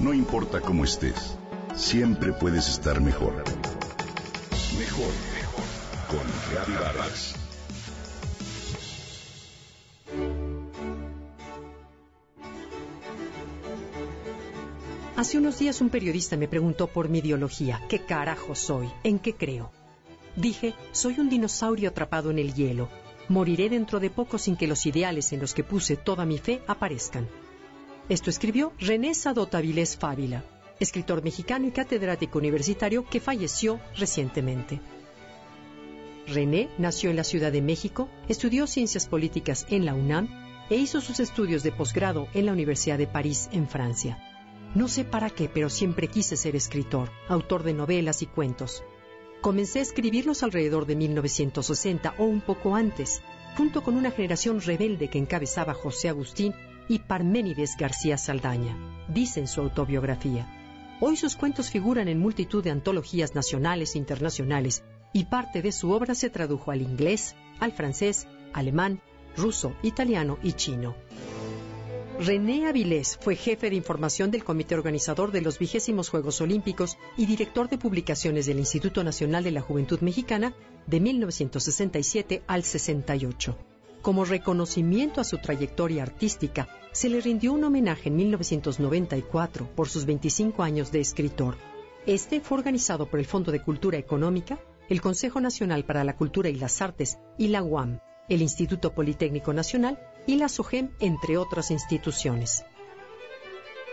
No importa cómo estés, siempre puedes estar mejor. Mejor, mejor. Con Reavivadas. Hace unos días un periodista me preguntó por mi ideología, ¿qué carajo soy? ¿En qué creo? Dije, soy un dinosaurio atrapado en el hielo. Moriré dentro de poco sin que los ideales en los que puse toda mi fe aparezcan. Esto escribió René Sadot Avilés Fávila, escritor mexicano y catedrático universitario que falleció recientemente. René nació en la Ciudad de México, estudió ciencias políticas en la UNAM e hizo sus estudios de posgrado en la Universidad de París, en Francia. No sé para qué, pero siempre quise ser escritor, autor de novelas y cuentos. Comencé a escribirlos alrededor de 1960 o un poco antes, junto con una generación rebelde que encabezaba José Agustín y Parménides García Saldaña, dice en su autobiografía. Hoy sus cuentos figuran en multitud de antologías nacionales e internacionales y parte de su obra se tradujo al inglés, al francés, alemán, ruso, italiano y chino. René Avilés fue jefe de información del comité organizador de los vigésimos Juegos Olímpicos y director de publicaciones del Instituto Nacional de la Juventud Mexicana de 1967 al 68. Como reconocimiento a su trayectoria artística, se le rindió un homenaje en 1994 por sus 25 años de escritor. Este fue organizado por el Fondo de Cultura Económica, el Consejo Nacional para la Cultura y las Artes y la UAM, el Instituto Politécnico Nacional y la SOGEM, entre otras instituciones.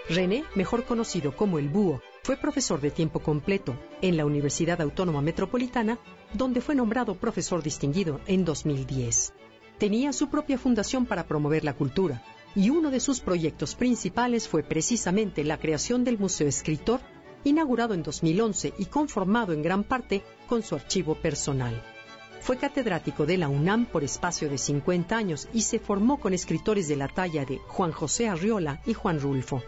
René, mejor conocido como el Búho, fue profesor de tiempo completo en la Universidad Autónoma Metropolitana, donde fue nombrado profesor distinguido en 2010. Tenía su propia fundación para promover la cultura, y uno de sus proyectos principales fue precisamente la creación del Museo Escritor, inaugurado en 2011 y conformado en gran parte con su archivo personal. Fue catedrático de la UNAM por espacio de 50 años y se formó con escritores de la talla de Juan José Arriola y Juan Rulfo.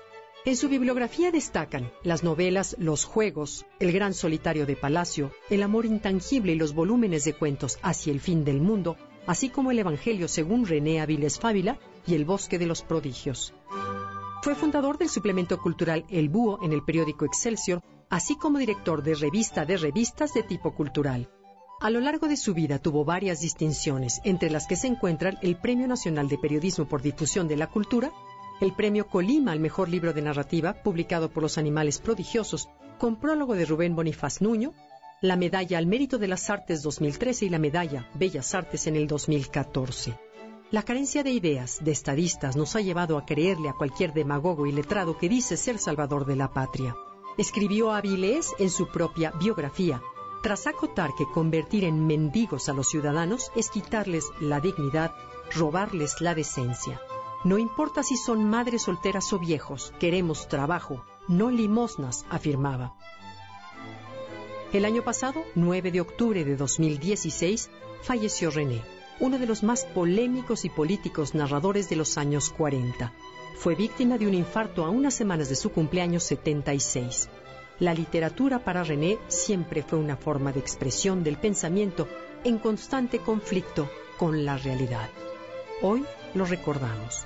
En su bibliografía destacan las novelas Los Juegos, El Gran Solitario de Palacio, El Amor Intangible y los volúmenes de cuentos Hacia el Fin del Mundo, así como el Evangelio según René Aviles Fávila y El Bosque de los Prodigios. Fue fundador del suplemento cultural El Búho en el periódico Excelsior, así como director de revista de revistas de tipo cultural. A lo largo de su vida tuvo varias distinciones, entre las que se encuentran el Premio Nacional de Periodismo por Difusión de la Cultura, el Premio Colima al Mejor Libro de Narrativa, publicado por Los Animales Prodigiosos, con prólogo de Rubén Bonifaz Nuño, la Medalla al Mérito de las Artes 2013 y la Medalla Bellas Artes en el 2014. La carencia de ideas, de estadistas, nos ha llevado a creerle a cualquier demagogo y letrado que dice ser salvador de la patria. Escribió Avilés en su propia biografía, tras acotar que convertir en mendigos a los ciudadanos es quitarles la dignidad, robarles la decencia. No importa si son madres solteras o viejos, queremos trabajo, no limosnas, afirmaba. El año pasado, 9 de octubre de 2016, falleció René, uno de los más polémicos y políticos narradores de los años 40. Fue víctima de un infarto a unas semanas de su cumpleaños 76. La literatura para René siempre fue una forma de expresión del pensamiento en constante conflicto con la realidad. Hoy lo recordamos.